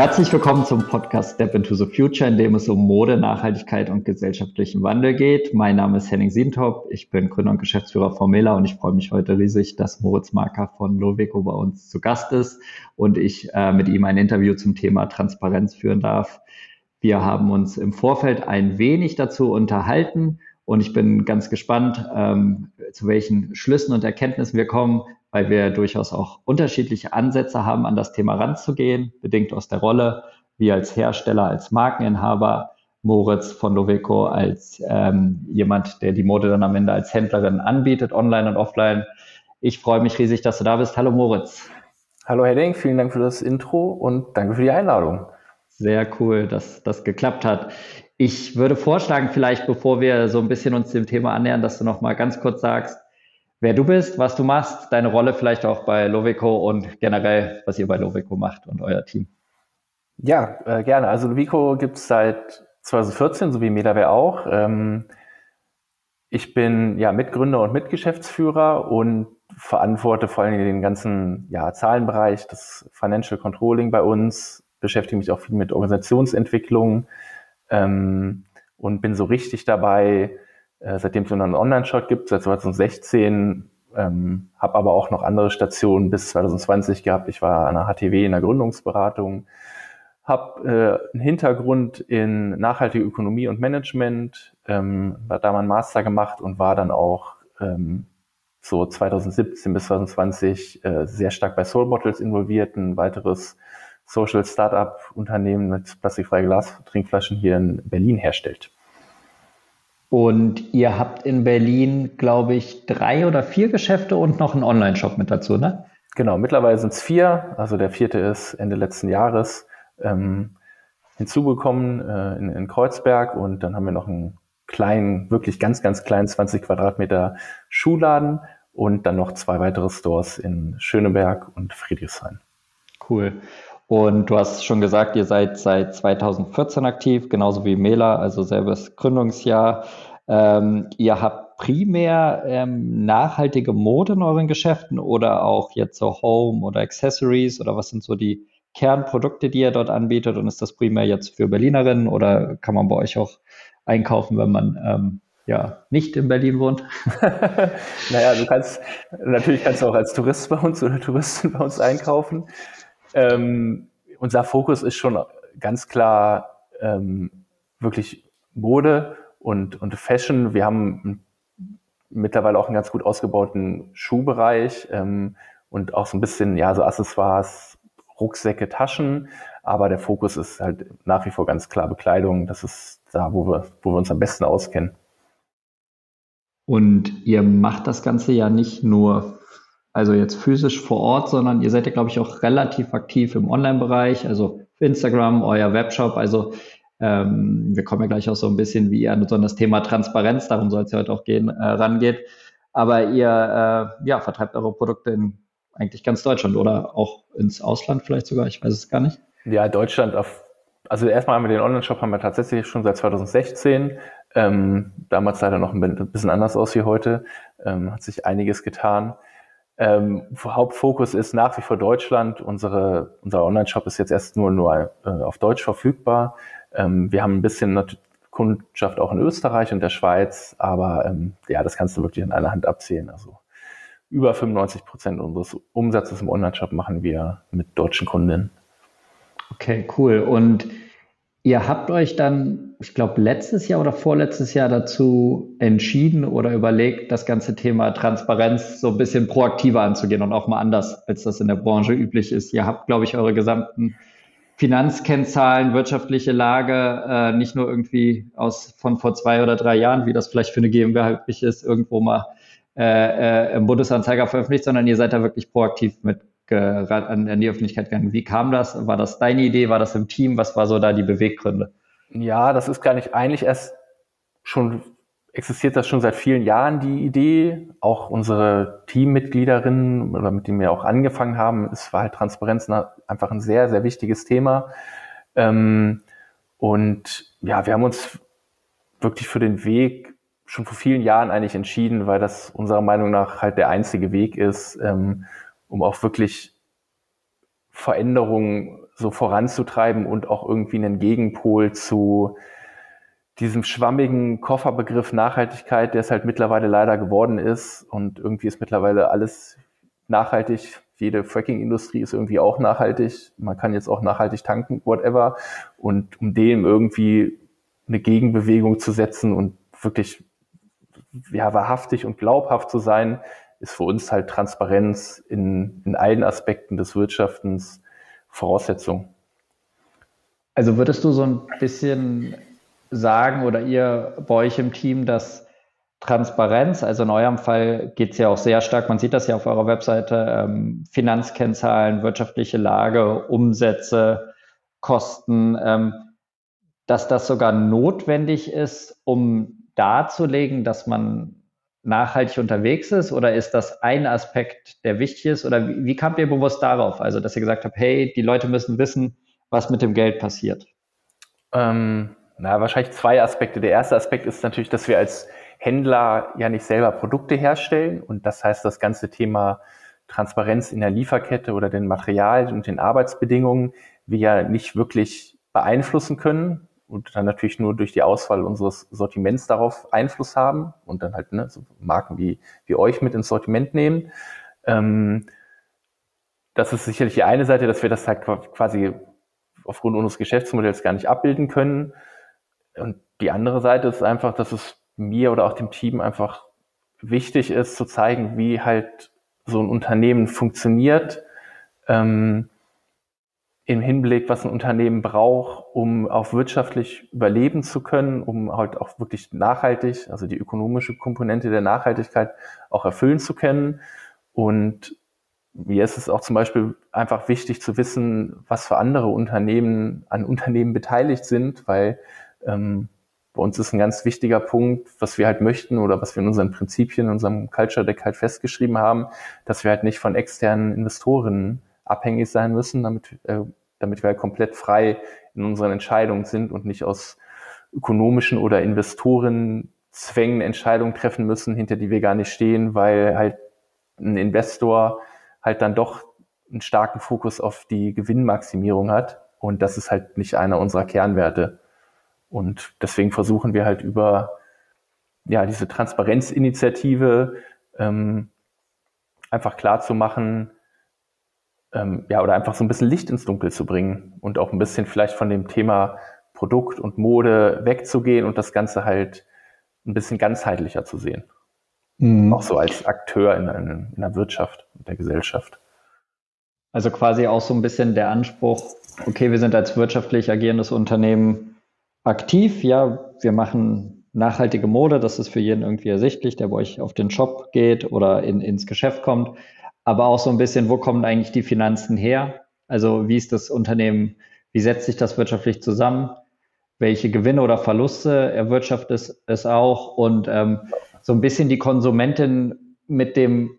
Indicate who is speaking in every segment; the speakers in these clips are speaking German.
Speaker 1: Herzlich willkommen zum Podcast Step into the Future, in dem es um Mode, Nachhaltigkeit und gesellschaftlichen Wandel geht. Mein Name ist Henning Sientop, ich bin Gründer und Geschäftsführer von Mela und ich freue mich heute riesig, dass Moritz Marker von Loveco bei uns zu Gast ist und ich äh, mit ihm ein Interview zum Thema Transparenz führen darf. Wir haben uns im Vorfeld ein wenig dazu unterhalten und ich bin ganz gespannt, ähm, zu welchen Schlüssen und Erkenntnissen wir kommen, weil wir durchaus auch unterschiedliche Ansätze haben, an das Thema ranzugehen, bedingt aus der Rolle, wie als Hersteller, als Markeninhaber, Moritz von Loveco als ähm, jemand, der die Mode dann am Ende als Händlerin anbietet, online und offline. Ich freue mich riesig, dass du da bist. Hallo Moritz.
Speaker 2: Hallo Hedding, vielen Dank für das Intro und danke für die Einladung.
Speaker 1: Sehr cool, dass das geklappt hat. Ich würde vorschlagen, vielleicht bevor wir so ein bisschen uns dem Thema annähern, dass du noch mal ganz kurz sagst, wer du bist, was du machst, deine Rolle vielleicht auch bei Lovico und generell, was ihr bei Lovico macht und euer Team.
Speaker 2: Ja, äh, gerne. Also Lovico gibt es seit 2014, so wie Medaware auch. Ähm, ich bin ja Mitgründer und Mitgeschäftsführer und verantworte vor allem den ganzen ja, Zahlenbereich, das Financial Controlling bei uns, beschäftige mich auch viel mit Organisationsentwicklung ähm, und bin so richtig dabei, äh, seitdem es einen Online-Shop gibt, seit 2016, ähm, habe aber auch noch andere Stationen bis 2020 gehabt. Ich war an der HTW in der Gründungsberatung, habe äh, einen Hintergrund in nachhaltige Ökonomie und Management, ähm, war da mal Master gemacht und war dann auch ähm, so 2017 bis 2020 äh, sehr stark bei Soul Bottles involviert, ein weiteres Social Startup Unternehmen mit plastikfreien Glas-Trinkflaschen hier in Berlin herstellt.
Speaker 1: Und ihr habt in Berlin, glaube ich, drei oder vier Geschäfte und noch einen Online-Shop mit dazu, ne?
Speaker 2: Genau, mittlerweile sind es vier. Also der vierte ist Ende letzten Jahres ähm, hinzugekommen äh, in, in Kreuzberg und dann haben wir noch einen kleinen, wirklich ganz, ganz kleinen 20 Quadratmeter Schuhladen und dann noch zwei weitere Stores in Schöneberg und Friedrichshain.
Speaker 1: Cool. Und du hast schon gesagt, ihr seid seit 2014 aktiv, genauso wie Mela, also selbes Gründungsjahr. Ähm, ihr habt primär ähm, nachhaltige Mode in euren Geschäften oder auch jetzt so Home oder Accessories oder was sind so die Kernprodukte, die ihr dort anbietet? Und ist das primär jetzt für Berlinerinnen oder kann man bei euch auch einkaufen, wenn man ähm, ja nicht in Berlin wohnt?
Speaker 2: naja, du kannst natürlich kannst du auch als Tourist bei uns oder Touristin bei uns einkaufen. Ähm, unser Fokus ist schon ganz klar ähm, wirklich Mode und, und Fashion. Wir haben mittlerweile auch einen ganz gut ausgebauten Schuhbereich ähm, und auch so ein bisschen, ja, so Accessoires, Rucksäcke, Taschen. Aber der Fokus ist halt nach wie vor ganz klar Bekleidung. Das ist da, wo wir, wo wir uns am besten auskennen.
Speaker 1: Und ihr macht das Ganze ja nicht nur also jetzt physisch vor Ort, sondern ihr seid ja, glaube ich, auch relativ aktiv im Online-Bereich, also Instagram, euer Webshop. Also ähm, wir kommen ja gleich auch so ein bisschen, wie ihr an so das Thema Transparenz, darum soll es ja heute auch gehen, äh, rangeht. Aber ihr äh, ja, vertreibt eure Produkte in eigentlich ganz Deutschland oder auch ins Ausland vielleicht sogar, ich weiß es gar nicht.
Speaker 2: Ja, Deutschland auf, also erstmal haben wir den Online-Shop haben wir tatsächlich schon seit 2016. Ähm, damals leider noch ein bisschen anders aus wie heute. Ähm, hat sich einiges getan. Ähm, Hauptfokus ist nach wie vor Deutschland. Unsere, unser Online-Shop ist jetzt erst nur, nur äh, auf Deutsch verfügbar. Ähm, wir haben ein bisschen Kundschaft auch in Österreich und der Schweiz, aber ähm, ja, das kannst du wirklich in einer Hand abzählen. Also über 95 Prozent unseres Umsatzes im Online-Shop machen wir mit deutschen Kundinnen.
Speaker 1: Okay, cool. Und Ihr habt euch dann, ich glaube, letztes Jahr oder vorletztes Jahr dazu entschieden oder überlegt, das ganze Thema Transparenz so ein bisschen proaktiver anzugehen und auch mal anders, als das in der Branche üblich ist. Ihr habt, glaube ich, eure gesamten Finanzkennzahlen, wirtschaftliche Lage, äh, nicht nur irgendwie aus von vor zwei oder drei Jahren, wie das vielleicht für eine GmbH üblich ist, irgendwo mal äh, äh, im Bundesanzeiger veröffentlicht, sondern ihr seid da wirklich proaktiv mit an, an die Öffentlichkeit gegangen. Wie kam das? War das deine Idee? War das im Team? Was war so da die Beweggründe?
Speaker 2: Ja, das ist gar nicht eigentlich erst schon existiert das schon seit vielen Jahren die Idee. Auch unsere Teammitgliederinnen oder mit denen wir auch angefangen haben, es war halt Transparenz einfach ein sehr, sehr wichtiges Thema. Ähm, und ja, wir haben uns wirklich für den Weg schon vor vielen Jahren eigentlich entschieden, weil das unserer Meinung nach halt der einzige Weg ist, ähm, um auch wirklich Veränderungen so voranzutreiben und auch irgendwie einen Gegenpol zu diesem schwammigen Kofferbegriff Nachhaltigkeit, der es halt mittlerweile leider geworden ist. Und irgendwie ist mittlerweile alles nachhaltig. Jede Fracking-Industrie ist irgendwie auch nachhaltig. Man kann jetzt auch nachhaltig tanken, whatever. Und um dem irgendwie eine Gegenbewegung zu setzen und wirklich ja, wahrhaftig und glaubhaft zu sein, ist für uns halt Transparenz in, in allen Aspekten des Wirtschaftens Voraussetzung.
Speaker 1: Also würdest du so ein bisschen sagen oder ihr bei euch im Team, dass Transparenz, also in eurem Fall geht es ja auch sehr stark, man sieht das ja auf eurer Webseite, ähm, Finanzkennzahlen, wirtschaftliche Lage, Umsätze, Kosten, ähm, dass das sogar notwendig ist, um darzulegen, dass man nachhaltig unterwegs ist? Oder ist das ein Aspekt, der wichtig ist? Oder wie, wie kamt ihr bewusst darauf? Also, dass ihr gesagt habt, hey, die Leute müssen wissen, was mit dem Geld passiert?
Speaker 2: Ähm, na, wahrscheinlich zwei Aspekte. Der erste Aspekt ist natürlich, dass wir als Händler ja nicht selber Produkte herstellen. Und das heißt, das ganze Thema Transparenz in der Lieferkette oder den Materialien und den Arbeitsbedingungen wir ja nicht wirklich beeinflussen können und dann natürlich nur durch die Auswahl unseres Sortiments darauf Einfluss haben und dann halt ne, so Marken wie, wie euch mit ins Sortiment nehmen. Ähm, das ist sicherlich die eine Seite, dass wir das halt quasi aufgrund unseres Geschäftsmodells gar nicht abbilden können. Und die andere Seite ist einfach, dass es mir oder auch dem Team einfach wichtig ist, zu zeigen, wie halt so ein Unternehmen funktioniert. Ähm, im Hinblick, was ein Unternehmen braucht, um auch wirtschaftlich überleben zu können, um halt auch wirklich nachhaltig, also die ökonomische Komponente der Nachhaltigkeit auch erfüllen zu können. Und mir ist es auch zum Beispiel einfach wichtig zu wissen, was für andere Unternehmen an Unternehmen beteiligt sind, weil ähm, bei uns ist ein ganz wichtiger Punkt, was wir halt möchten oder was wir in unseren Prinzipien, in unserem Culture Deck halt festgeschrieben haben, dass wir halt nicht von externen Investoren abhängig sein müssen, damit äh, damit wir halt komplett frei in unseren Entscheidungen sind und nicht aus ökonomischen oder Investorenzwängen Entscheidungen treffen müssen, hinter die wir gar nicht stehen, weil halt ein Investor halt dann doch einen starken Fokus auf die Gewinnmaximierung hat. Und das ist halt nicht einer unserer Kernwerte. Und deswegen versuchen wir halt über ja, diese Transparenzinitiative ähm, einfach klar zu machen, ähm, ja, oder einfach so ein bisschen Licht ins Dunkel zu bringen und auch ein bisschen vielleicht von dem Thema Produkt und Mode wegzugehen und das Ganze halt ein bisschen ganzheitlicher zu sehen. Mhm. Auch so als Akteur in, in, in der Wirtschaft und der Gesellschaft.
Speaker 1: Also quasi auch so ein bisschen der Anspruch, okay, wir sind als wirtschaftlich agierendes Unternehmen aktiv, ja, wir machen nachhaltige Mode, das ist für jeden irgendwie ersichtlich, der bei euch auf den Shop geht oder in, ins Geschäft kommt aber auch so ein bisschen, wo kommen eigentlich die Finanzen her? Also wie ist das Unternehmen, wie setzt sich das wirtschaftlich zusammen? Welche Gewinne oder Verluste erwirtschaftet es auch? Und ähm, so ein bisschen die Konsumentin mit dem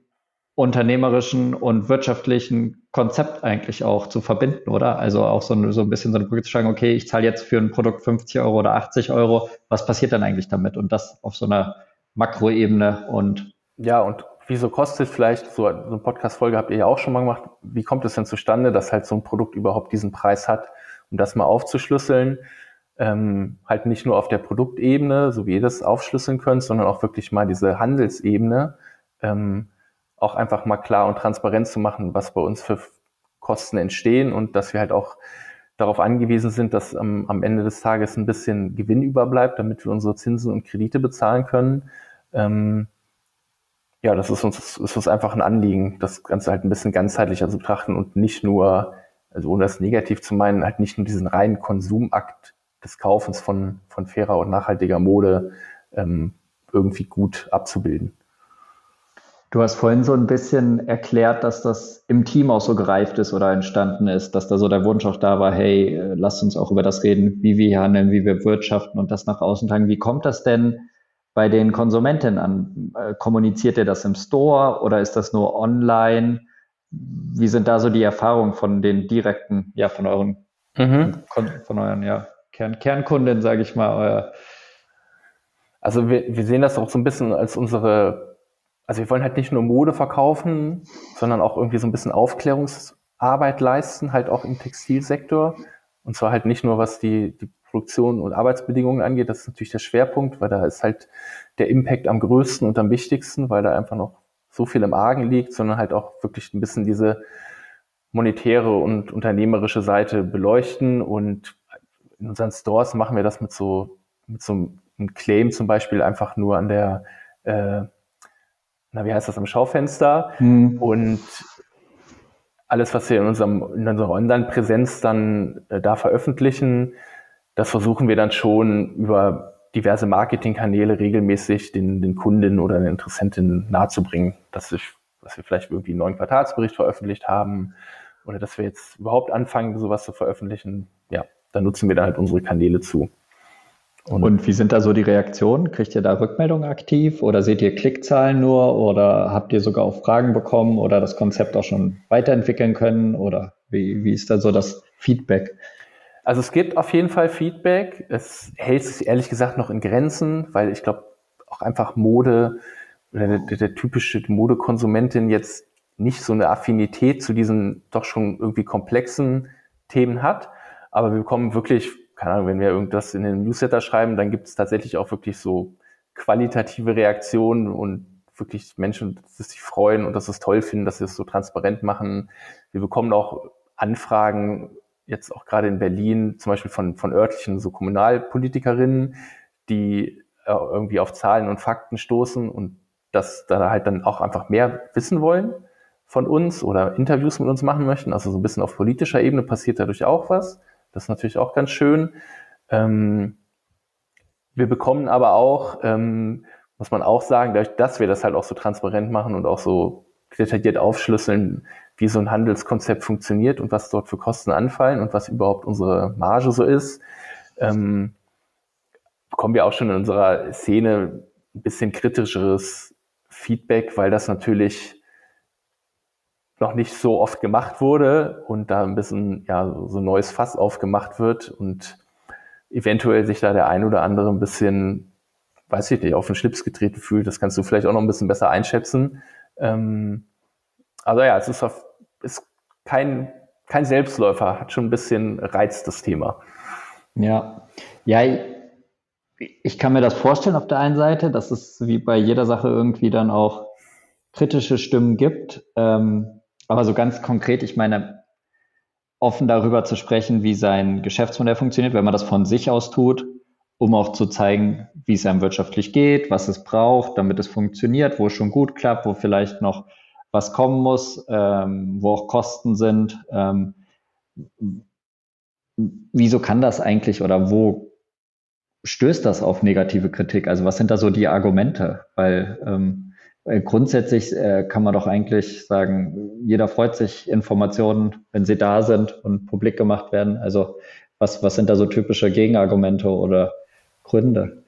Speaker 1: unternehmerischen und wirtschaftlichen Konzept eigentlich auch zu verbinden, oder? Also auch so, ein, so ein bisschen so eine Brücke zu sagen, okay, ich zahle jetzt für ein Produkt 50 Euro oder 80 Euro, was passiert dann eigentlich damit? Und das auf so einer Makroebene und
Speaker 2: ja, und wieso kostet vielleicht, so eine Podcast-Folge habt ihr ja auch schon mal gemacht, wie kommt es denn zustande, dass halt so ein Produkt überhaupt diesen Preis hat, um das mal aufzuschlüsseln, ähm, halt nicht nur auf der Produktebene, so wie ihr das aufschlüsseln könnt, sondern auch wirklich mal diese Handelsebene, ähm, auch einfach mal klar und transparent zu machen, was bei uns für Kosten entstehen und dass wir halt auch darauf angewiesen sind, dass am, am Ende des Tages ein bisschen Gewinn überbleibt, damit wir unsere Zinsen und Kredite bezahlen können. Ähm, ja, das ist uns, ist uns einfach ein Anliegen, das Ganze halt ein bisschen ganzheitlicher zu betrachten und nicht nur, also ohne das negativ zu meinen, halt nicht nur diesen reinen Konsumakt des Kaufens von, von fairer und nachhaltiger Mode ähm, irgendwie gut abzubilden.
Speaker 1: Du hast vorhin so ein bisschen erklärt, dass das im Team auch so gereift ist oder entstanden ist, dass da so der Wunsch auch da war, hey, äh, lasst uns auch über das reden, wie wir handeln, wie wir wirtschaften und das nach außen tragen. Wie kommt das denn, bei den Konsumenten an? Äh, kommuniziert ihr das im Store oder ist das nur online? Wie sind da so die Erfahrungen von den direkten, ja, von euren, mhm. von euren, ja, Kern, Kernkunden, sage ich mal, euer
Speaker 2: also wir, wir sehen das auch so ein bisschen als unsere, also wir wollen halt nicht nur Mode verkaufen, sondern auch irgendwie so ein bisschen Aufklärungsarbeit Arbeit leisten, halt auch im Textilsektor. Und zwar halt nicht nur, was die, die Produktion und Arbeitsbedingungen angeht, das ist natürlich der Schwerpunkt, weil da ist halt der Impact am größten und am wichtigsten, weil da einfach noch so viel im Argen liegt, sondern halt auch wirklich ein bisschen diese monetäre und unternehmerische Seite beleuchten. Und in unseren Stores machen wir das mit so, mit so einem Claim zum Beispiel einfach nur an der, äh, na, wie heißt das, am Schaufenster. Mhm. Und alles, was wir in, unserem, in unserer Online-Präsenz dann äh, da veröffentlichen, das versuchen wir dann schon über diverse Marketingkanäle regelmäßig den, den Kundinnen oder den Interessentinnen nahezubringen, dass, ich, dass wir vielleicht irgendwie einen neuen Quartalsbericht veröffentlicht haben oder dass wir jetzt überhaupt anfangen, sowas zu veröffentlichen. Ja, da nutzen wir dann halt unsere Kanäle zu.
Speaker 1: Und, und, wie sind da so die Reaktionen? Kriegt ihr da Rückmeldungen aktiv oder seht ihr Klickzahlen nur oder habt ihr sogar auch Fragen bekommen oder das Konzept auch schon weiterentwickeln können oder wie, wie ist da so das Feedback?
Speaker 2: Also es gibt auf jeden Fall Feedback. Es hält sich ehrlich gesagt noch in Grenzen, weil ich glaube auch einfach Mode oder der, der, der typische Modekonsumentin jetzt nicht so eine Affinität zu diesen doch schon irgendwie komplexen Themen hat. Aber wir bekommen wirklich keine Ahnung, wenn wir irgendwas in den Newsletter schreiben, dann gibt es tatsächlich auch wirklich so qualitative Reaktionen und wirklich Menschen, sie sich freuen und dass sie es toll finden, dass sie es so transparent machen. Wir bekommen auch Anfragen, jetzt auch gerade in Berlin, zum Beispiel von, von örtlichen so Kommunalpolitikerinnen, die äh, irgendwie auf Zahlen und Fakten stoßen und dass da halt dann auch einfach mehr wissen wollen von uns oder Interviews mit uns machen möchten. Also so ein bisschen auf politischer Ebene passiert dadurch auch was. Das ist natürlich auch ganz schön. Ähm, wir bekommen aber auch, ähm, muss man auch sagen, dadurch, dass wir das halt auch so transparent machen und auch so detailliert aufschlüsseln, wie so ein Handelskonzept funktioniert und was dort für Kosten anfallen und was überhaupt unsere Marge so ist, ähm, bekommen wir auch schon in unserer Szene ein bisschen kritischeres Feedback, weil das natürlich noch nicht so oft gemacht wurde und da ein bisschen ja, so ein neues Fass aufgemacht wird und eventuell sich da der ein oder andere ein bisschen, weiß ich nicht, auf den Schlips getreten fühlt. Das kannst du vielleicht auch noch ein bisschen besser einschätzen. Ähm, also ja, es ist, auf, ist kein, kein Selbstläufer, hat schon ein bisschen Reiz, das Thema.
Speaker 1: Ja, ja, ich kann mir das vorstellen auf der einen Seite, dass es wie bei jeder Sache irgendwie dann auch kritische Stimmen gibt. Ähm, aber so ganz konkret, ich meine, offen darüber zu sprechen, wie sein Geschäftsmodell funktioniert, wenn man das von sich aus tut, um auch zu zeigen, wie es einem wirtschaftlich geht, was es braucht, damit es funktioniert, wo es schon gut klappt, wo vielleicht noch was kommen muss, ähm, wo auch Kosten sind. Ähm, wieso kann das eigentlich oder wo stößt das auf negative Kritik? Also was sind da so die Argumente? Weil ähm, äh, grundsätzlich äh, kann man doch eigentlich sagen, jeder freut sich Informationen, wenn sie da sind und publik gemacht werden. Also was, was sind da so typische Gegenargumente oder Gründe?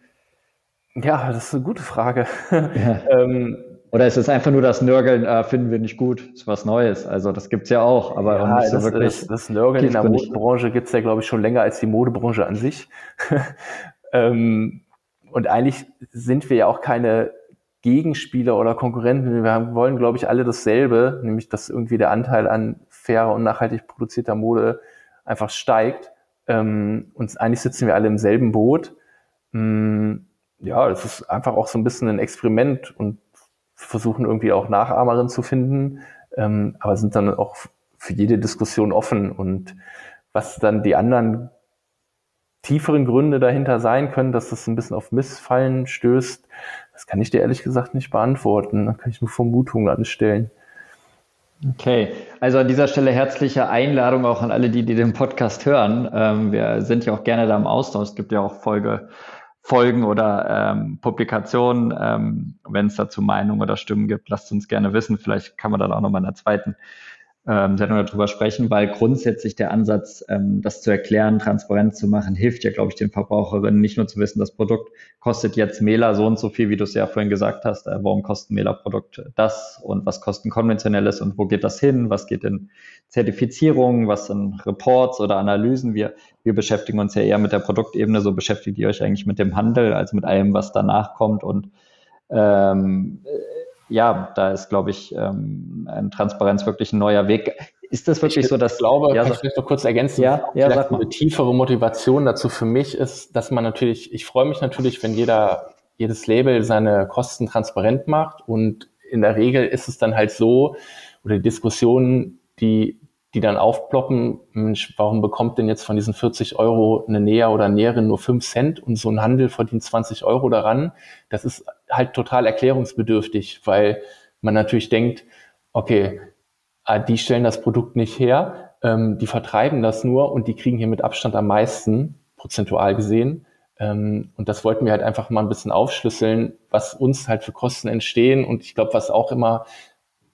Speaker 2: Ja, das ist eine gute Frage. Ja. ähm,
Speaker 1: oder ist es einfach nur das Nörgeln, äh, finden wir nicht gut, ist was Neues. Also das gibt's ja auch, aber
Speaker 2: ja, nicht so das, wirklich. Das, das Nörgeln in der Modebranche gibt's ja, glaube ich, schon länger als die Modebranche an sich. ähm, und eigentlich sind wir ja auch keine Gegenspieler oder Konkurrenten. Wir haben, wollen, glaube ich, alle dasselbe, nämlich dass irgendwie der Anteil an fairer und nachhaltig produzierter Mode einfach steigt. Ähm, und eigentlich sitzen wir alle im selben Boot. Ähm, ja, das ist einfach auch so ein bisschen ein Experiment und versuchen irgendwie auch Nachahmerinnen zu finden, ähm, aber sind dann auch für jede Diskussion offen. Und was dann die anderen tieferen Gründe dahinter sein können, dass das ein bisschen auf Missfallen stößt, das kann ich dir ehrlich gesagt nicht beantworten. Da kann ich nur Vermutungen anstellen.
Speaker 1: Okay, also an dieser Stelle herzliche Einladung auch an alle, die, die den Podcast hören. Ähm, wir sind ja auch gerne da im Austausch. Es gibt ja auch Folge, Folgen oder ähm, Publikationen. Ähm, Wenn es dazu Meinungen oder Stimmen gibt, lasst uns gerne wissen. Vielleicht kann man dann auch nochmal in der zweiten ähm, Sendung darüber sprechen, weil grundsätzlich der Ansatz, ähm, das zu erklären, transparent zu machen, hilft ja, glaube ich, den Verbraucherinnen nicht nur zu wissen, das Produkt kostet jetzt Mela so und so viel, wie du es ja vorhin gesagt hast, äh, warum kostet ein Mela-Produkt das und was kostet ein konventionelles und wo geht das hin, was geht in Zertifizierungen, was sind Reports oder Analysen. Wir, wir beschäftigen uns ja eher mit der Produktebene, so beschäftigt ihr euch eigentlich mit dem Handel, also mit allem, was danach kommt und ähm, ja, da ist, glaube ich, ähm, ein Transparenz wirklich ein neuer Weg.
Speaker 3: ist das wirklich
Speaker 2: ich
Speaker 3: so, dass...
Speaker 2: Ich glaube, ja, kann ich vielleicht noch kurz ergänzen,
Speaker 3: ja, ja,
Speaker 2: vielleicht eine tiefere Motivation dazu für mich ist, dass man natürlich, ich freue mich natürlich, wenn jeder, jedes Label seine Kosten transparent macht und in der Regel ist es dann halt so, oder die Diskussionen, die die dann aufploppen, Mensch, warum bekommt denn jetzt von diesen 40 Euro eine Näher oder Näherin nur 5 Cent und so ein Handel verdient 20 Euro daran? Das ist halt total erklärungsbedürftig, weil man natürlich denkt, okay, ah, die stellen das Produkt nicht her, ähm, die vertreiben das nur und die kriegen hier mit Abstand am meisten, prozentual gesehen. Ähm, und das wollten wir halt einfach mal ein bisschen aufschlüsseln, was uns halt für Kosten entstehen. Und ich glaube, was auch immer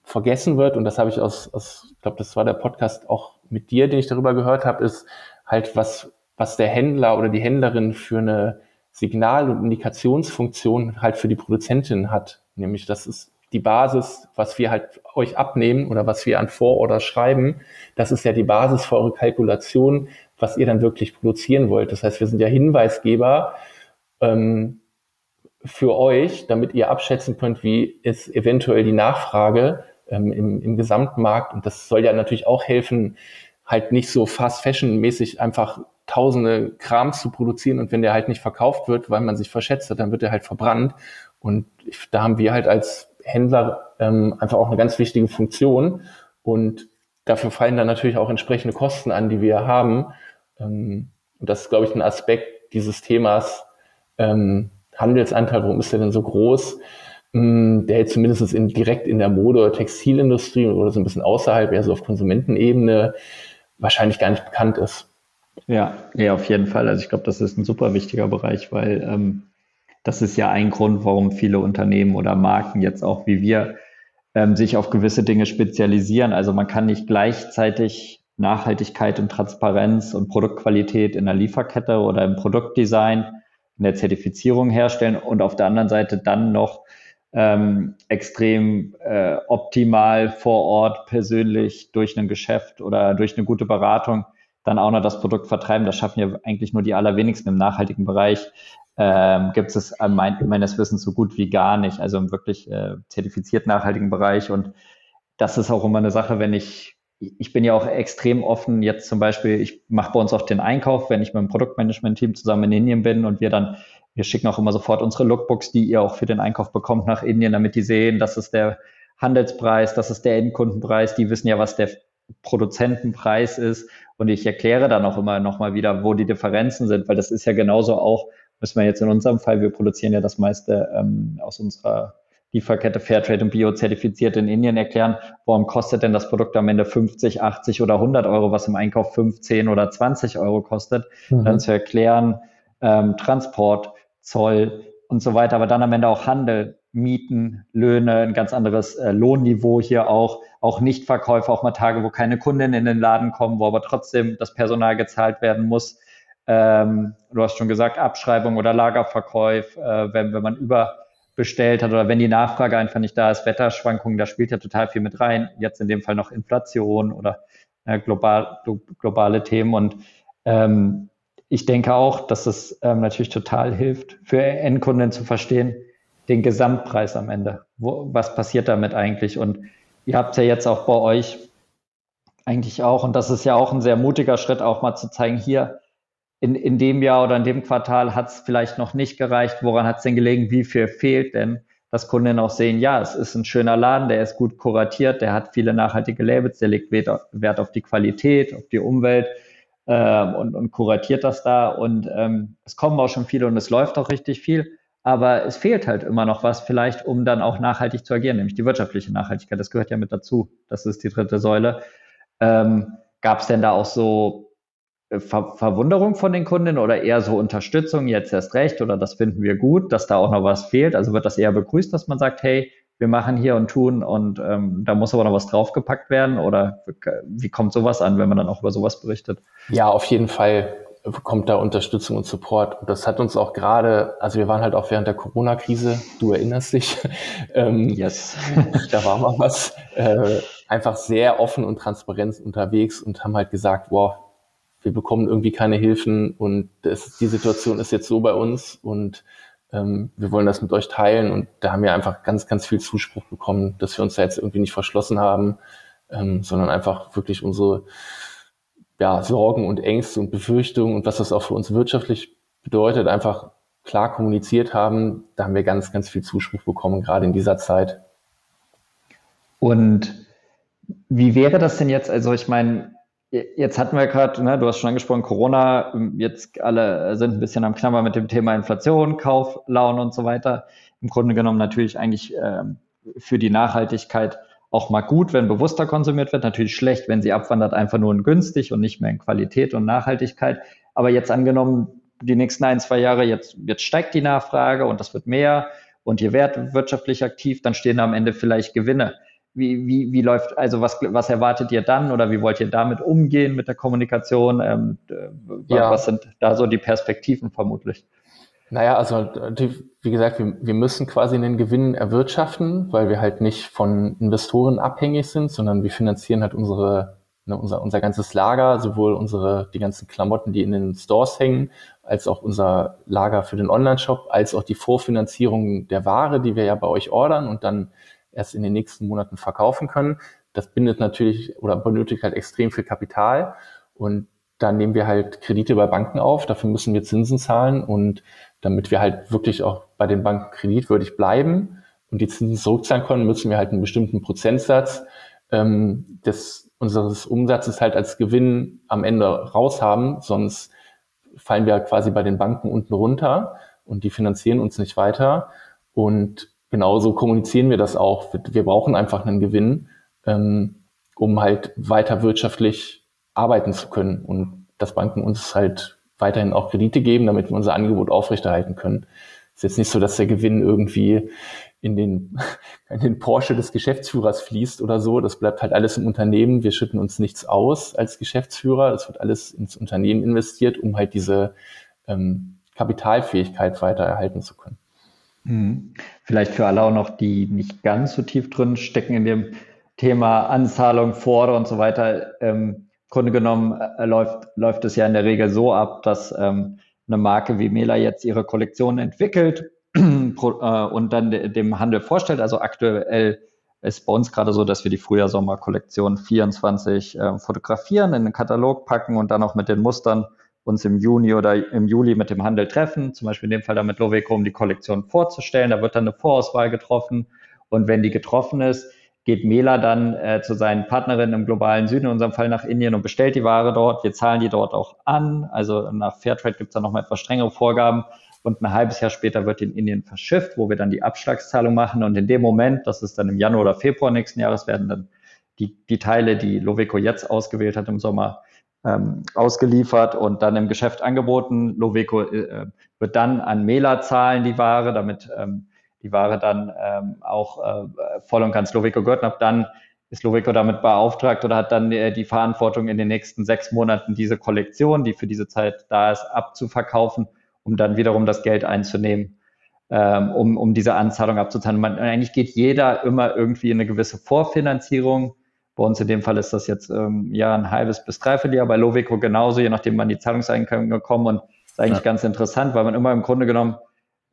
Speaker 2: vergessen wird, und das habe ich aus, aus ich glaube, das war der Podcast auch mit dir, den ich darüber gehört habe, ist halt, was, was der Händler oder die Händlerin für eine Signal- und Indikationsfunktion halt für die Produzentin hat. Nämlich, das ist die Basis, was wir halt euch abnehmen oder was wir an Vororder schreiben. Das ist ja die Basis für eure Kalkulation, was ihr dann wirklich produzieren wollt. Das heißt, wir sind ja Hinweisgeber ähm, für euch, damit ihr abschätzen könnt, wie ist eventuell die Nachfrage ähm, im, im Gesamtmarkt. Und das soll ja natürlich auch helfen, halt nicht so fast fashion-mäßig einfach tausende Krams zu produzieren und wenn der halt nicht verkauft wird, weil man sich verschätzt hat, dann wird er halt verbrannt. Und ich, da haben wir halt als Händler ähm, einfach auch eine ganz wichtige Funktion und dafür fallen dann natürlich auch entsprechende Kosten an, die wir haben. Ähm, und das ist, glaube ich, ein Aspekt dieses Themas ähm, Handelsanteil, warum ist der denn so groß? Mm, der jetzt zumindest in, direkt in der Mode- oder Textilindustrie oder so ein bisschen außerhalb, eher so auf Konsumentenebene, wahrscheinlich gar nicht bekannt ist.
Speaker 1: Ja, ja, auf jeden Fall. Also ich glaube, das ist ein super wichtiger Bereich, weil ähm, das ist ja ein Grund, warum viele Unternehmen oder Marken jetzt auch wie wir ähm, sich auf gewisse Dinge spezialisieren. Also man kann nicht gleichzeitig Nachhaltigkeit und Transparenz und Produktqualität in der Lieferkette oder im Produktdesign, in der Zertifizierung herstellen und auf der anderen Seite dann noch ähm, extrem äh, optimal vor Ort persönlich durch ein Geschäft oder durch eine gute Beratung dann auch noch das Produkt vertreiben. Das schaffen ja eigentlich nur die allerwenigsten im nachhaltigen Bereich. Ähm, gibt es mein, meines Wissens so gut wie gar nicht, also im wirklich äh, zertifiziert nachhaltigen Bereich. Und das ist auch immer eine Sache, wenn ich, ich bin ja auch extrem offen, jetzt zum Beispiel, ich mache bei uns auch den Einkauf, wenn ich mit dem Produktmanagement-Team zusammen in Indien bin und wir dann wir schicken auch immer sofort unsere Lookbooks, die ihr auch für den Einkauf bekommt, nach Indien, damit die sehen, das ist der Handelspreis, das ist der Endkundenpreis. Die wissen ja, was der Produzentenpreis ist. Und ich erkläre dann auch immer nochmal wieder, wo die Differenzen sind, weil das ist ja genauso auch, müssen wir jetzt in unserem Fall, wir produzieren ja das meiste ähm, aus unserer Lieferkette Fairtrade und Bio zertifiziert in Indien erklären, warum kostet denn das Produkt am Ende 50, 80 oder 100 Euro, was im Einkauf 15 oder 20 Euro kostet, mhm. dann zu erklären, ähm, Transport, Zoll und so weiter, aber dann am Ende auch Handel, Mieten, Löhne, ein ganz anderes äh, Lohnniveau hier auch, auch Nichtverkäufe, auch mal Tage, wo keine Kunden in den Laden kommen, wo aber trotzdem das Personal gezahlt werden muss. Ähm, du hast schon gesagt, Abschreibung oder Lagerverkäuf, äh, wenn, wenn man überbestellt hat oder wenn die Nachfrage einfach nicht da ist, Wetterschwankungen, da spielt ja total viel mit rein. Jetzt in dem Fall noch Inflation oder äh, global, globale Themen und ähm, ich denke auch, dass es ähm, natürlich total hilft, für Endkunden zu verstehen, den Gesamtpreis am Ende. Wo, was passiert damit eigentlich? Und ihr habt ja jetzt auch bei euch eigentlich auch, und das ist ja auch ein sehr mutiger Schritt, auch mal zu zeigen, hier in, in dem Jahr oder in dem Quartal hat es vielleicht noch nicht gereicht. Woran hat es denn gelegen? Wie viel fehlt denn? Dass Kunden auch sehen, ja, es ist ein schöner Laden, der ist gut kuratiert, der hat viele nachhaltige Labels, der legt Wert auf die Qualität, auf die Umwelt ähm, und, und kuratiert das da. Und ähm, es kommen auch schon viele und es läuft auch richtig viel. Aber es fehlt halt immer noch was, vielleicht, um dann auch nachhaltig zu agieren, nämlich die wirtschaftliche Nachhaltigkeit. Das gehört ja mit dazu. Das ist die dritte Säule. Ähm, Gab es denn da auch so äh, Ver Verwunderung von den Kunden oder eher so Unterstützung, jetzt erst recht oder das finden wir gut, dass da auch noch was fehlt? Also wird das eher begrüßt, dass man sagt, hey, wir machen hier und tun und ähm, da muss aber noch was draufgepackt werden? Oder wie kommt sowas an, wenn man dann auch über sowas berichtet?
Speaker 2: Ja, auf jeden Fall kommt da Unterstützung und Support. Und das hat uns auch gerade, also wir waren halt auch während der Corona-Krise, du erinnerst dich, ähm, yes. da war mal was, äh, einfach sehr offen und transparent unterwegs und haben halt gesagt, wow, wir bekommen irgendwie keine Hilfen und das, die Situation ist jetzt so bei uns und ähm, wir wollen das mit euch teilen und da haben wir einfach ganz, ganz viel Zuspruch bekommen, dass wir uns da jetzt irgendwie nicht verschlossen haben. ähm, sondern einfach wirklich unsere ja, Sorgen und Ängste und Befürchtungen und was das auch für uns wirtschaftlich bedeutet, einfach klar kommuniziert haben. Da haben wir ganz, ganz viel Zuspruch bekommen, gerade in dieser Zeit.
Speaker 1: Und wie wäre das denn jetzt? Also ich meine, jetzt hatten wir gerade, ne, du hast schon angesprochen, Corona, jetzt alle sind ein bisschen am Knabber mit dem Thema Inflation, Kauflaune und so weiter. Im Grunde genommen natürlich eigentlich äh, für die Nachhaltigkeit auch mal gut, wenn bewusster konsumiert wird. Natürlich schlecht, wenn sie abwandert, einfach nur in günstig und nicht mehr in Qualität und Nachhaltigkeit. Aber jetzt angenommen, die nächsten ein, zwei Jahre, jetzt, jetzt steigt die Nachfrage und das wird mehr und ihr werdet wirtschaftlich aktiv, dann stehen am Ende vielleicht Gewinne. Wie, wie, wie läuft, also was, was erwartet ihr dann oder wie wollt ihr damit umgehen mit der Kommunikation? Ähm, ja. Was sind da so die Perspektiven vermutlich?
Speaker 2: Naja, also wie gesagt, wir, wir müssen quasi einen Gewinn erwirtschaften, weil wir halt nicht von Investoren abhängig sind, sondern wir finanzieren halt unsere, ne, unser, unser ganzes Lager, sowohl unsere, die ganzen Klamotten, die in den Stores hängen, als auch unser Lager für den Online-Shop, als auch die Vorfinanzierung der Ware, die wir ja bei euch ordern und dann erst in den nächsten Monaten verkaufen können. Das bindet natürlich oder benötigt halt extrem viel Kapital und dann nehmen wir halt Kredite bei Banken auf, dafür müssen wir Zinsen zahlen und damit wir halt wirklich auch bei den Banken kreditwürdig bleiben und die Zinsen zurückzahlen können, müssen wir halt einen bestimmten Prozentsatz ähm, des unseres Umsatzes halt als Gewinn am Ende raushaben, sonst fallen wir quasi bei den Banken unten runter und die finanzieren uns nicht weiter. Und genauso kommunizieren wir das auch. Wir brauchen einfach einen Gewinn, ähm, um halt weiter wirtschaftlich arbeiten zu können und dass Banken uns halt weiterhin auch Kredite geben, damit wir unser Angebot aufrechterhalten können. Ist jetzt nicht so, dass der Gewinn irgendwie in den, in den Porsche des Geschäftsführers fließt oder so. Das bleibt halt alles im Unternehmen. Wir schütten uns nichts aus als Geschäftsführer. Das wird alles ins Unternehmen investiert, um halt diese ähm, Kapitalfähigkeit weiter erhalten zu können.
Speaker 1: Hm. Vielleicht für alle auch noch, die nicht ganz so tief drin stecken in dem Thema Anzahlung, Vorder und so weiter. Ähm, Grunde genommen äh, läuft, läuft es ja in der Regel so ab, dass ähm, eine Marke wie Mela jetzt ihre Kollektion entwickelt äh, und dann de, dem Handel vorstellt. Also aktuell ist bei uns gerade so, dass wir die Frühjahr-Sommer-Kollektion 24 äh, fotografieren, in den Katalog packen und dann auch mit den Mustern uns im Juni oder im Juli mit dem Handel treffen, zum Beispiel in dem Fall dann mit Loveco, um die Kollektion vorzustellen. Da wird dann eine Vorauswahl getroffen und wenn die getroffen ist, geht Mela dann äh, zu seinen Partnerinnen im globalen Süden, in unserem Fall nach Indien, und bestellt die Ware dort. Wir zahlen die dort auch an. Also nach Fairtrade gibt es dann nochmal etwas strengere Vorgaben. Und ein halbes Jahr später wird in Indien verschifft, wo wir dann die Abschlagszahlung machen. Und in dem Moment, das ist dann im Januar oder Februar nächsten Jahres, werden dann die, die Teile, die Loveco jetzt ausgewählt hat im Sommer, ähm, ausgeliefert und dann im Geschäft angeboten. Loveco äh, wird dann an Mela zahlen die Ware, damit ähm, die Ware dann ähm, auch äh, voll und ganz Lovico gehört. Und ab dann ist Lovico damit beauftragt oder hat dann äh, die Verantwortung in den nächsten sechs Monaten diese Kollektion, die für diese Zeit da ist, abzuverkaufen, um dann wiederum das Geld einzunehmen, ähm, um, um diese Anzahlung abzuzahlen. Man, eigentlich geht jeder immer irgendwie in eine gewisse Vorfinanzierung. Bei uns in dem Fall ist das jetzt ähm, ja ein halbes bis dreiviertel Jahr, bei Lovico genauso, je nachdem wann die Zahlungseinkommen kommen. Und das ist eigentlich ja. ganz interessant, weil man immer im Grunde genommen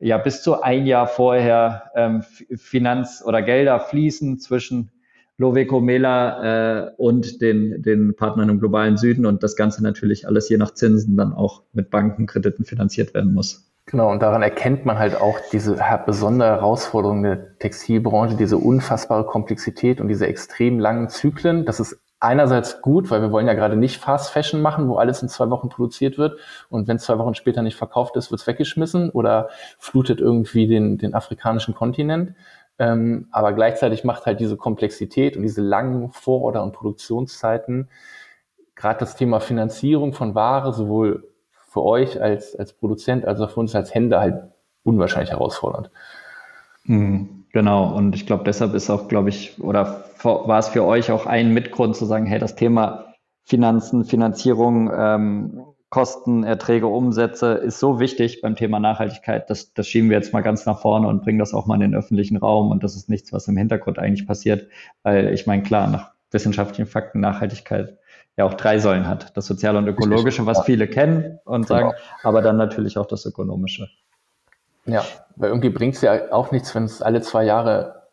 Speaker 1: ja bis zu ein Jahr vorher ähm, Finanz- oder Gelder fließen zwischen Loveco Mela äh, und den, den Partnern im globalen Süden und das Ganze natürlich alles je nach Zinsen dann auch mit Bankenkrediten finanziert werden muss.
Speaker 2: Genau, und daran erkennt man halt auch diese besondere Herausforderung der Textilbranche, diese unfassbare Komplexität und diese extrem langen Zyklen. Das ist einerseits gut, weil wir wollen ja gerade nicht Fast Fashion machen, wo alles in zwei Wochen produziert wird und wenn zwei Wochen später nicht verkauft ist, wird es weggeschmissen oder flutet irgendwie den, den afrikanischen Kontinent. Ähm, aber gleichzeitig macht halt diese Komplexität und diese langen Vororder- und Produktionszeiten gerade das Thema Finanzierung von Ware sowohl für euch als, als Produzent als auch für uns als Händler halt unwahrscheinlich herausfordernd.
Speaker 1: Mhm. Genau, und ich glaube, deshalb ist auch, glaube ich, oder war es für euch auch ein Mitgrund zu sagen, hey, das Thema Finanzen, Finanzierung, ähm, Kosten, Erträge, Umsätze ist so wichtig beim Thema Nachhaltigkeit, das, das schieben wir jetzt mal ganz nach vorne und bringen das auch mal in den öffentlichen Raum. Und das ist nichts, was im Hintergrund eigentlich passiert, weil ich meine, klar, nach wissenschaftlichen Fakten Nachhaltigkeit ja auch drei Säulen hat. Das Soziale und Ökologische, was viele kennen und sagen, genau. aber dann natürlich auch das Ökonomische.
Speaker 2: Ja, weil irgendwie bringt es ja auch nichts, wenn es alle zwei Jahre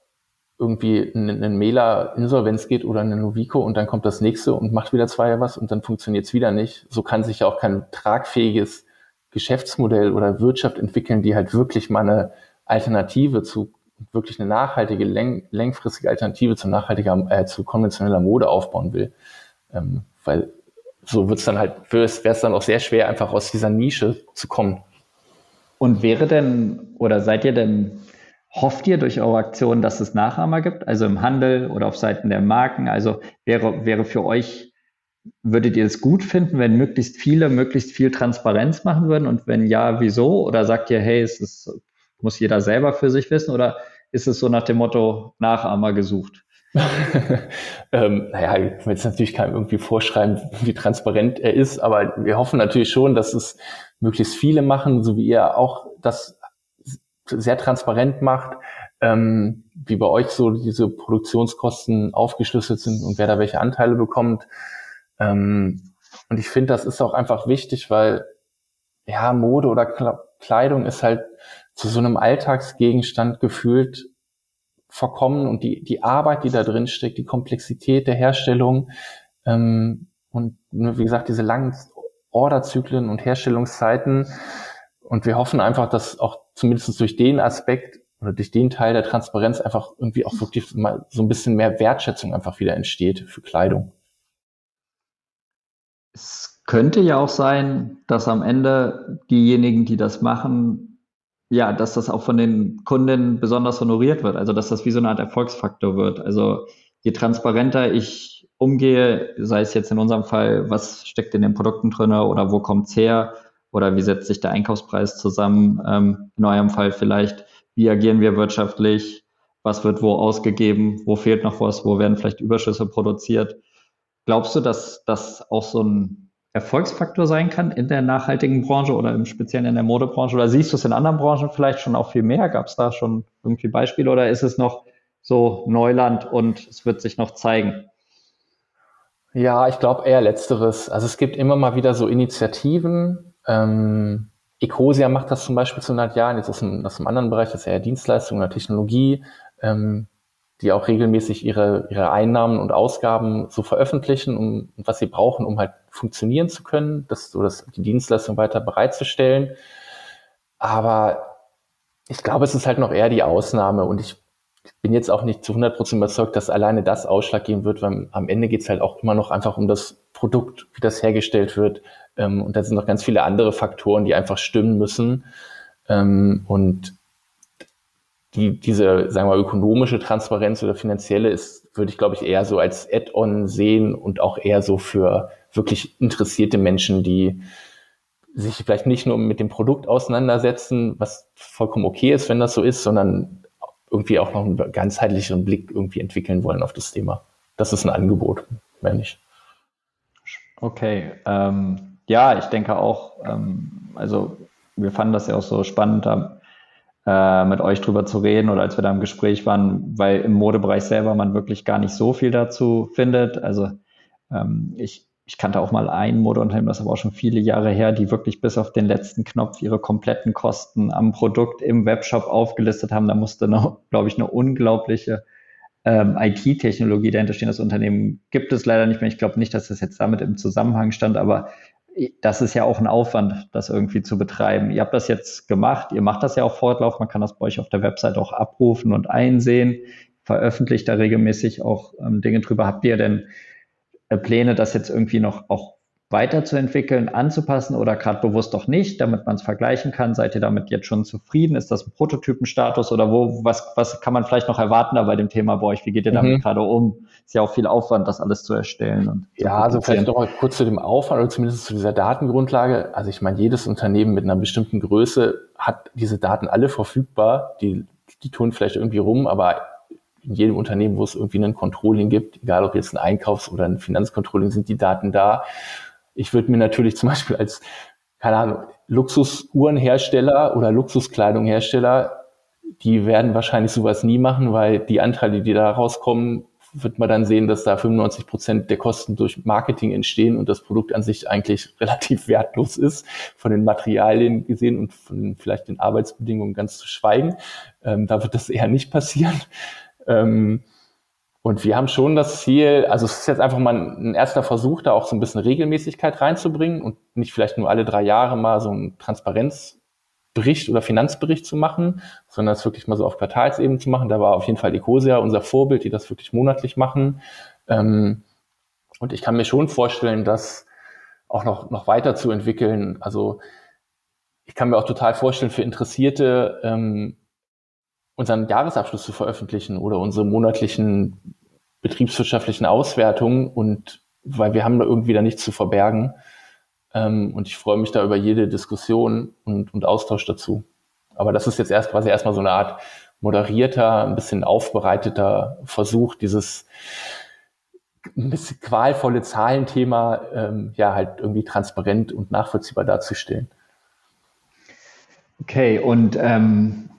Speaker 2: irgendwie ein, ein Mailer Insolvenz geht oder eine Novico und dann kommt das nächste und macht wieder zwei was und dann funktioniert es wieder nicht. So kann sich ja auch kein tragfähiges Geschäftsmodell oder Wirtschaft entwickeln, die halt wirklich mal eine Alternative zu wirklich eine nachhaltige, läng, längfristige Alternative zu nachhaltiger, äh, zu konventioneller Mode aufbauen will. Ähm, weil so wird es dann halt, wäre es dann auch sehr schwer, einfach aus dieser Nische zu kommen.
Speaker 1: Und wäre denn, oder seid ihr denn Hofft ihr durch eure Aktion, dass es Nachahmer gibt, also im Handel oder auf Seiten der Marken? Also wäre, wäre für euch, würdet ihr es gut finden, wenn möglichst viele möglichst viel Transparenz machen würden? Und wenn ja, wieso? Oder sagt ihr, hey, es ist, muss jeder selber für sich wissen? Oder ist es so nach dem Motto Nachahmer gesucht?
Speaker 2: ähm, naja, ich will jetzt natürlich keinem irgendwie vorschreiben, wie transparent er ist, aber wir hoffen natürlich schon, dass es möglichst viele machen, so wie ihr auch das sehr transparent macht, ähm, wie bei euch so diese Produktionskosten aufgeschlüsselt sind und wer da welche Anteile bekommt. Ähm, und ich finde, das ist auch einfach wichtig, weil ja, Mode oder Kleidung ist halt zu so einem Alltagsgegenstand gefühlt verkommen und die, die Arbeit, die da drin steckt, die Komplexität der Herstellung ähm, und wie gesagt, diese langen Orderzyklen und Herstellungszeiten. Und wir hoffen einfach, dass auch zumindest durch den Aspekt oder durch den Teil der Transparenz einfach irgendwie auch wirklich mal so ein bisschen mehr Wertschätzung einfach wieder entsteht für Kleidung.
Speaker 1: Es könnte ja auch sein, dass am Ende diejenigen, die das machen, ja, dass das auch von den Kunden besonders honoriert wird. Also, dass das wie so eine Art Erfolgsfaktor wird. Also, je transparenter ich umgehe, sei es jetzt in unserem Fall, was steckt in den Produkten drin oder wo kommt's her, oder wie setzt sich der Einkaufspreis zusammen? Ähm, in eurem Fall vielleicht, wie agieren wir wirtschaftlich? Was wird wo ausgegeben? Wo fehlt noch was? Wo werden vielleicht Überschüsse produziert? Glaubst du, dass das auch so ein Erfolgsfaktor sein kann in der nachhaltigen Branche oder im Speziellen in der Modebranche? Oder siehst du es in anderen Branchen vielleicht schon auch viel mehr? Gab es da schon irgendwie Beispiele oder ist es noch so Neuland und es wird sich noch zeigen?
Speaker 2: Ja, ich glaube eher letzteres. Also es gibt immer mal wieder so Initiativen, ähm, Ecosia macht das zum Beispiel zu 100 Jahren, jetzt ist ein, das im anderen Bereich, das ist eher Dienstleistung oder Technologie, ähm, die auch regelmäßig ihre, ihre Einnahmen und Ausgaben so veröffentlichen, um, was sie brauchen, um halt funktionieren zu können, das, so das, die Dienstleistung weiter bereitzustellen. Aber ich glaube, es ist halt noch eher die Ausnahme und ich bin jetzt auch nicht zu 100% überzeugt, dass alleine das ausschlaggebend wird, weil am Ende geht es halt auch immer noch einfach um das Produkt, wie das hergestellt wird, ähm, und da sind noch ganz viele andere Faktoren, die einfach stimmen müssen. Ähm, und die, diese, sagen wir, ökonomische Transparenz oder finanzielle ist, würde ich, glaube ich, eher so als Add-on sehen und auch eher so für wirklich interessierte Menschen, die sich vielleicht nicht nur mit dem Produkt auseinandersetzen, was vollkommen okay ist, wenn das so ist, sondern irgendwie auch noch einen ganzheitlicheren Blick irgendwie entwickeln wollen auf das Thema. Das ist ein Angebot, mehr nicht.
Speaker 1: Okay, ähm, ja, ich denke auch, ähm, also wir fanden das ja auch so spannend, da, äh, mit euch drüber zu reden oder als wir da im Gespräch waren, weil im Modebereich selber man wirklich gar nicht so viel dazu findet. Also ähm, ich, ich kannte auch mal ein Modeunternehmen, das aber auch schon viele Jahre her, die wirklich bis auf den letzten Knopf ihre kompletten Kosten am Produkt im Webshop aufgelistet haben. Da musste noch, glaube ich, eine unglaubliche ähm, IT-Technologie dahinter stehen. Das Unternehmen gibt es leider nicht mehr. Ich glaube nicht, dass das jetzt damit im Zusammenhang stand, aber das ist ja auch ein Aufwand, das irgendwie zu betreiben. Ihr habt das jetzt gemacht, ihr macht das ja auch fortlaufend, man kann das bei euch auf der Website auch abrufen und einsehen, veröffentlicht da regelmäßig auch ähm, Dinge drüber. Habt ihr denn äh, Pläne, das jetzt irgendwie noch auch weiterzuentwickeln, anzupassen oder gerade bewusst doch nicht, damit man es vergleichen kann? Seid ihr damit jetzt schon zufrieden? Ist das ein Prototypenstatus oder wo, was, was kann man vielleicht noch erwarten da bei dem Thema bei euch? Wie geht ihr damit mhm. gerade um? Ist ja auch viel Aufwand, das alles zu erstellen. Und
Speaker 2: ja, also vielleicht noch mal kurz zu dem Aufwand oder zumindest zu dieser Datengrundlage. Also ich meine, jedes Unternehmen mit einer bestimmten Größe hat diese Daten alle verfügbar. Die, die tun vielleicht irgendwie rum, aber in jedem Unternehmen, wo es irgendwie ein Controlling gibt, egal ob jetzt ein Einkaufs- oder ein Finanzcontrolling, sind die Daten da. Ich würde mir natürlich zum Beispiel als, keine Ahnung, Luxusuhrenhersteller oder Luxuskleidunghersteller, die werden wahrscheinlich sowas nie machen, weil die Anteile, die da rauskommen, wird man dann sehen, dass da 95 Prozent der Kosten durch Marketing entstehen und das Produkt an sich eigentlich relativ wertlos ist, von den Materialien gesehen und von vielleicht den Arbeitsbedingungen ganz zu schweigen. Ähm, da wird das eher nicht passieren. Ähm, und wir haben schon das Ziel, also es ist jetzt einfach mal ein erster Versuch, da auch so ein bisschen Regelmäßigkeit reinzubringen und nicht vielleicht nur alle drei Jahre mal so einen Transparenzbericht oder Finanzbericht zu machen, sondern es wirklich mal so auf Quartalsebene zu machen. Da war auf jeden Fall Ecosia unser Vorbild, die das wirklich monatlich machen. Ähm, und ich kann mir schon vorstellen, das auch noch, noch weiter zu entwickeln. Also ich kann mir auch total vorstellen, für Interessierte ähm, unseren Jahresabschluss zu veröffentlichen oder unsere monatlichen betriebswirtschaftlichen Auswertungen und weil wir haben da irgendwie da nichts zu verbergen. Ähm, und ich freue mich da über jede Diskussion und, und Austausch dazu. Aber das ist jetzt erst quasi erstmal so eine Art moderierter, ein bisschen aufbereiteter Versuch, dieses ein bisschen qualvolle Zahlenthema ähm, ja halt irgendwie transparent und nachvollziehbar darzustellen.
Speaker 1: Okay, und ähm,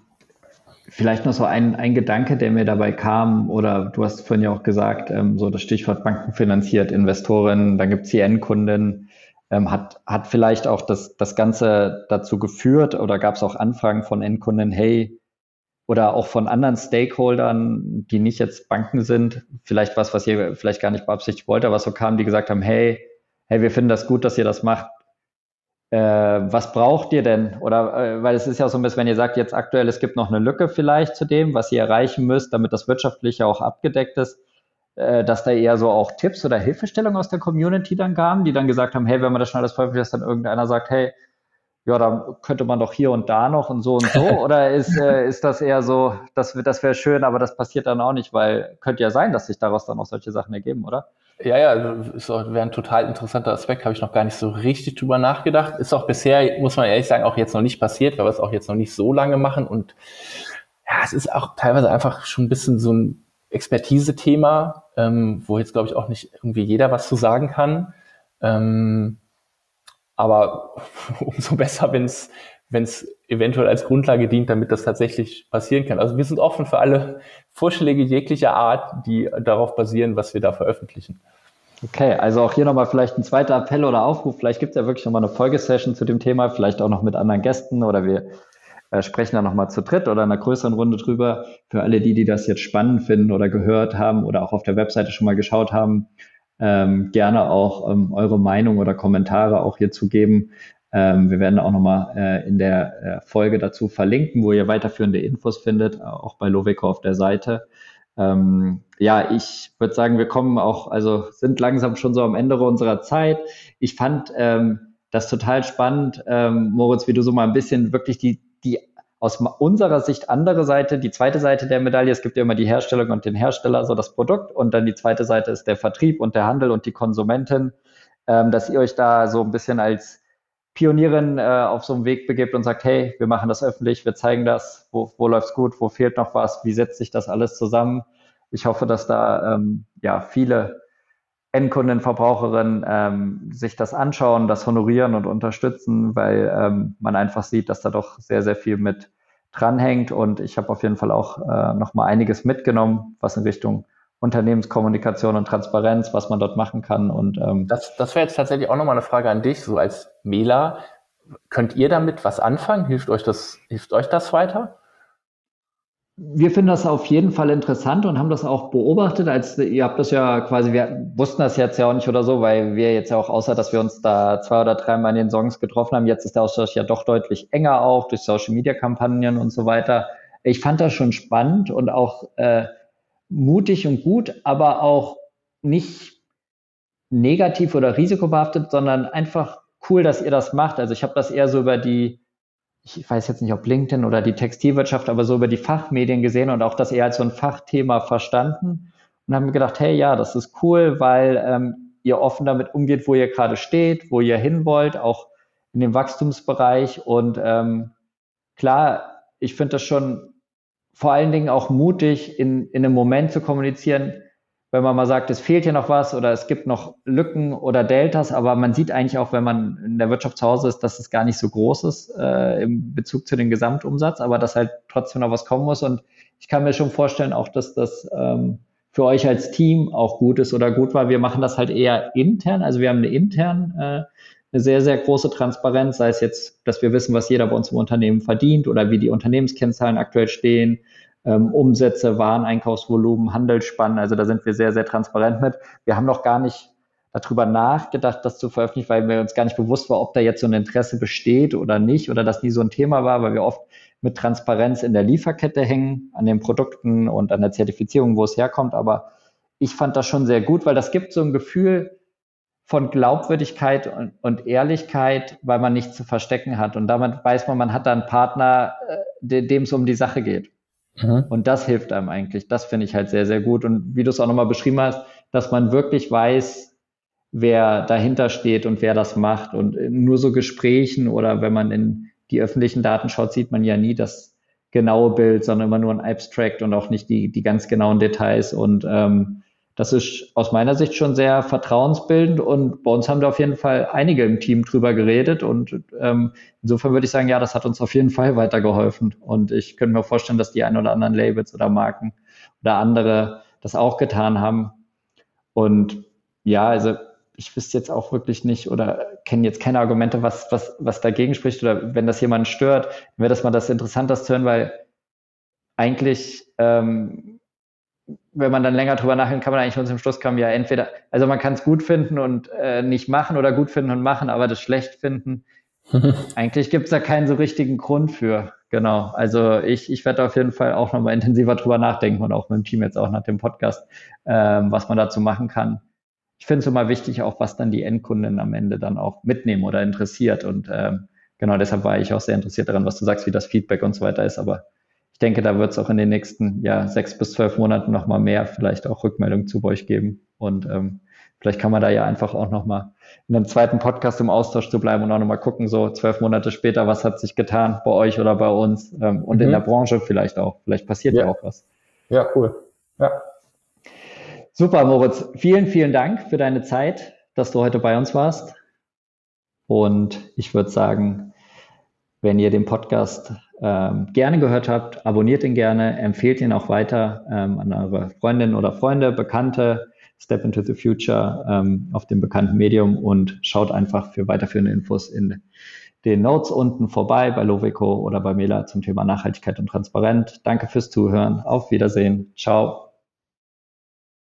Speaker 1: vielleicht noch so ein, ein Gedanke, der mir dabei kam, oder du hast vorhin ja auch gesagt, ähm, so das Stichwort Banken finanziert, Investoren, dann gibt es die Endkunden. Ähm, hat, hat vielleicht auch das, das Ganze dazu geführt oder gab es auch Anfragen von Endkunden, hey, oder auch von anderen Stakeholdern, die nicht jetzt Banken sind, vielleicht was, was ihr vielleicht gar nicht beabsichtigt wollt, aber so kamen, die gesagt haben, hey, hey, wir finden das gut, dass ihr das macht. Äh, was braucht ihr denn? Oder äh, weil es ist ja so ein bisschen, wenn ihr sagt, jetzt aktuell, es gibt noch eine Lücke vielleicht zu dem, was ihr erreichen müsst, damit das wirtschaftliche auch abgedeckt ist, äh, dass da eher so auch Tipps oder Hilfestellungen aus der Community dann kamen, die dann gesagt haben, hey, wenn man das schon alles veröffentlicht, dass dann irgendeiner sagt, hey, ja, da könnte man doch hier und da noch und so und so? Oder ist, äh, ist das eher so, das, das wäre schön, aber das passiert dann auch nicht, weil könnte ja sein, dass sich daraus dann auch solche Sachen ergeben, oder?
Speaker 2: Ja, ja, wäre ein total interessanter Aspekt, habe ich noch gar nicht so richtig drüber nachgedacht. Ist auch bisher, muss man ehrlich sagen, auch jetzt noch nicht passiert, weil wir es auch jetzt noch nicht so lange machen. Und ja, es ist auch teilweise einfach schon ein bisschen so ein Expertise-Thema, ähm, wo jetzt, glaube ich, auch nicht irgendwie jeder was zu sagen kann. Ähm, aber umso besser, wenn es wenn es eventuell als Grundlage dient, damit das tatsächlich passieren kann. Also wir sind offen für alle Vorschläge jeglicher Art, die darauf basieren, was wir da veröffentlichen.
Speaker 1: Okay, also auch hier nochmal vielleicht ein zweiter Appell oder Aufruf. Vielleicht gibt es ja wirklich nochmal eine Folgesession zu dem Thema, vielleicht auch noch mit anderen Gästen oder wir äh, sprechen da nochmal zu dritt oder in einer größeren Runde drüber. Für alle die, die das jetzt spannend finden oder gehört haben oder auch auf der Webseite schon mal geschaut haben, ähm, gerne auch ähm, eure Meinung oder Kommentare auch hier zu geben. Ähm, wir werden auch nochmal äh, in der äh, Folge dazu verlinken, wo ihr weiterführende Infos findet, auch bei Loveco auf der Seite. Ähm, ja, ich würde sagen, wir kommen auch, also sind langsam schon so am Ende unserer Zeit. Ich fand ähm, das total spannend, ähm, Moritz, wie du so mal ein bisschen wirklich die, die aus unserer Sicht andere Seite, die zweite Seite der Medaille, es gibt ja immer die Herstellung und den Hersteller, so das Produkt, und dann die zweite Seite ist der Vertrieb und der Handel und die Konsumentin, ähm, dass ihr euch da so ein bisschen als Pionierin äh, auf so einem Weg begibt und sagt, hey, wir machen das öffentlich, wir zeigen das, wo, wo läuft's gut, wo fehlt noch was, wie setzt sich das alles zusammen. Ich hoffe, dass da ähm, ja viele Endkunden, Verbraucherinnen ähm, sich das anschauen, das honorieren und unterstützen, weil ähm, man einfach sieht, dass da doch sehr, sehr viel mit dranhängt. Und ich habe auf jeden Fall auch äh, noch mal einiges mitgenommen, was in Richtung Unternehmenskommunikation und Transparenz, was man dort machen kann. Und
Speaker 2: ähm, das, das wäre jetzt tatsächlich auch noch mal eine Frage an dich, so als Mela. Könnt ihr damit was anfangen? Hilft euch das, hilft euch das weiter?
Speaker 1: Wir finden das auf jeden Fall interessant und haben das auch beobachtet, als ihr habt das ja quasi, wir wussten das jetzt ja auch nicht oder so, weil wir jetzt ja auch, außer dass wir uns da zwei oder dreimal in den Songs getroffen haben, jetzt ist der Austausch ja doch deutlich enger auch durch Social Media Kampagnen und so weiter. Ich fand das schon spannend und auch äh, mutig und gut, aber auch nicht negativ oder risikobehaftet, sondern einfach cool, dass ihr das macht. Also ich habe das eher so über die ich weiß jetzt nicht, ob LinkedIn oder die Textilwirtschaft, aber so über die Fachmedien gesehen und auch das eher als so ein Fachthema verstanden und haben mir gedacht, hey, ja, das ist cool, weil ähm, ihr offen damit umgeht, wo ihr gerade steht, wo ihr hin wollt, auch in dem Wachstumsbereich. Und ähm, klar, ich finde das schon vor allen Dingen auch mutig, in, in einem Moment zu kommunizieren, wenn man mal sagt, es fehlt hier noch was oder es gibt noch Lücken oder Deltas, aber man sieht eigentlich auch, wenn man in der Wirtschaft zu Hause ist, dass es gar nicht so groß ist äh, im Bezug zu dem Gesamtumsatz, aber dass halt trotzdem noch was kommen muss. Und ich kann mir schon vorstellen, auch dass das ähm, für euch als Team auch gut ist oder gut war. Wir machen das halt eher intern, also wir haben eine intern äh, eine sehr, sehr große Transparenz, sei es jetzt, dass wir wissen, was jeder bei uns im Unternehmen verdient oder wie die Unternehmenskennzahlen aktuell stehen, ähm, Umsätze, Wareneinkaufsvolumen, Handelsspannen. Also da sind wir sehr, sehr transparent mit. Wir haben noch gar nicht darüber nachgedacht, das zu veröffentlichen, weil mir uns gar nicht bewusst war, ob da jetzt so ein Interesse besteht oder nicht oder das nie so ein Thema war, weil wir oft mit Transparenz in der Lieferkette hängen, an den Produkten und an der Zertifizierung, wo es herkommt. Aber ich fand das schon sehr gut, weil das gibt so ein Gefühl von Glaubwürdigkeit und, und Ehrlichkeit, weil man nichts zu verstecken hat. Und damit weiß man, man hat da einen Partner, äh, dem es um die Sache geht. Mhm. Und das hilft einem eigentlich. Das finde ich halt sehr, sehr gut. Und wie du es auch nochmal beschrieben hast, dass man wirklich weiß, wer dahinter steht und wer das macht. Und nur so Gesprächen oder wenn man in die öffentlichen Daten schaut, sieht man ja nie das genaue Bild, sondern immer nur ein Abstract und auch nicht die, die ganz genauen Details. Und ähm, das ist aus meiner Sicht schon sehr vertrauensbildend und bei uns haben da auf jeden Fall einige im Team drüber geredet und ähm, insofern würde ich sagen, ja, das hat uns auf jeden Fall weitergeholfen und ich könnte mir vorstellen, dass die ein oder anderen Labels oder Marken oder andere das auch getan haben und ja, also ich wüsste jetzt auch wirklich nicht oder kenne jetzt keine Argumente, was, was, was dagegen spricht oder wenn das jemanden stört, wäre das mal das interessant, das zu hören, weil eigentlich, ähm, wenn man dann länger drüber nachdenkt, kann man eigentlich nur zum Schluss kommen, ja, entweder, also man kann es gut finden und äh, nicht machen oder gut finden und machen, aber das schlecht finden, eigentlich gibt es da keinen so richtigen Grund für. Genau. Also ich, ich werde auf jeden Fall auch nochmal intensiver drüber nachdenken und auch mit dem Team jetzt auch nach dem Podcast, ähm, was man dazu machen kann ich finde es immer wichtig, auch was dann die Endkunden am Ende dann auch mitnehmen oder interessiert. Und ähm, genau deshalb war ich auch sehr interessiert daran, was du sagst, wie das Feedback und so weiter ist. Aber ich denke, da wird es auch in den nächsten ja, sechs bis zwölf Monaten nochmal mehr vielleicht auch Rückmeldungen zu euch geben. Und ähm, vielleicht kann man da ja einfach auch nochmal in einem zweiten Podcast im Austausch zu bleiben und auch nochmal gucken, so zwölf Monate später, was hat sich getan bei euch oder bei uns ähm, und mhm. in der Branche vielleicht auch. Vielleicht passiert ja, ja auch was.
Speaker 2: Ja, cool. Ja.
Speaker 1: Super, Moritz. Vielen, vielen Dank für deine Zeit, dass du heute bei uns warst. Und ich würde sagen, wenn ihr den Podcast ähm, gerne gehört habt, abonniert ihn gerne, empfehlt ihn auch weiter ähm, an eure Freundinnen oder Freunde, Bekannte, Step into the Future ähm, auf dem bekannten Medium und schaut einfach für weiterführende Infos in den Notes unten vorbei bei Lovico oder bei Mela zum Thema Nachhaltigkeit und Transparent. Danke fürs Zuhören. Auf Wiedersehen. Ciao.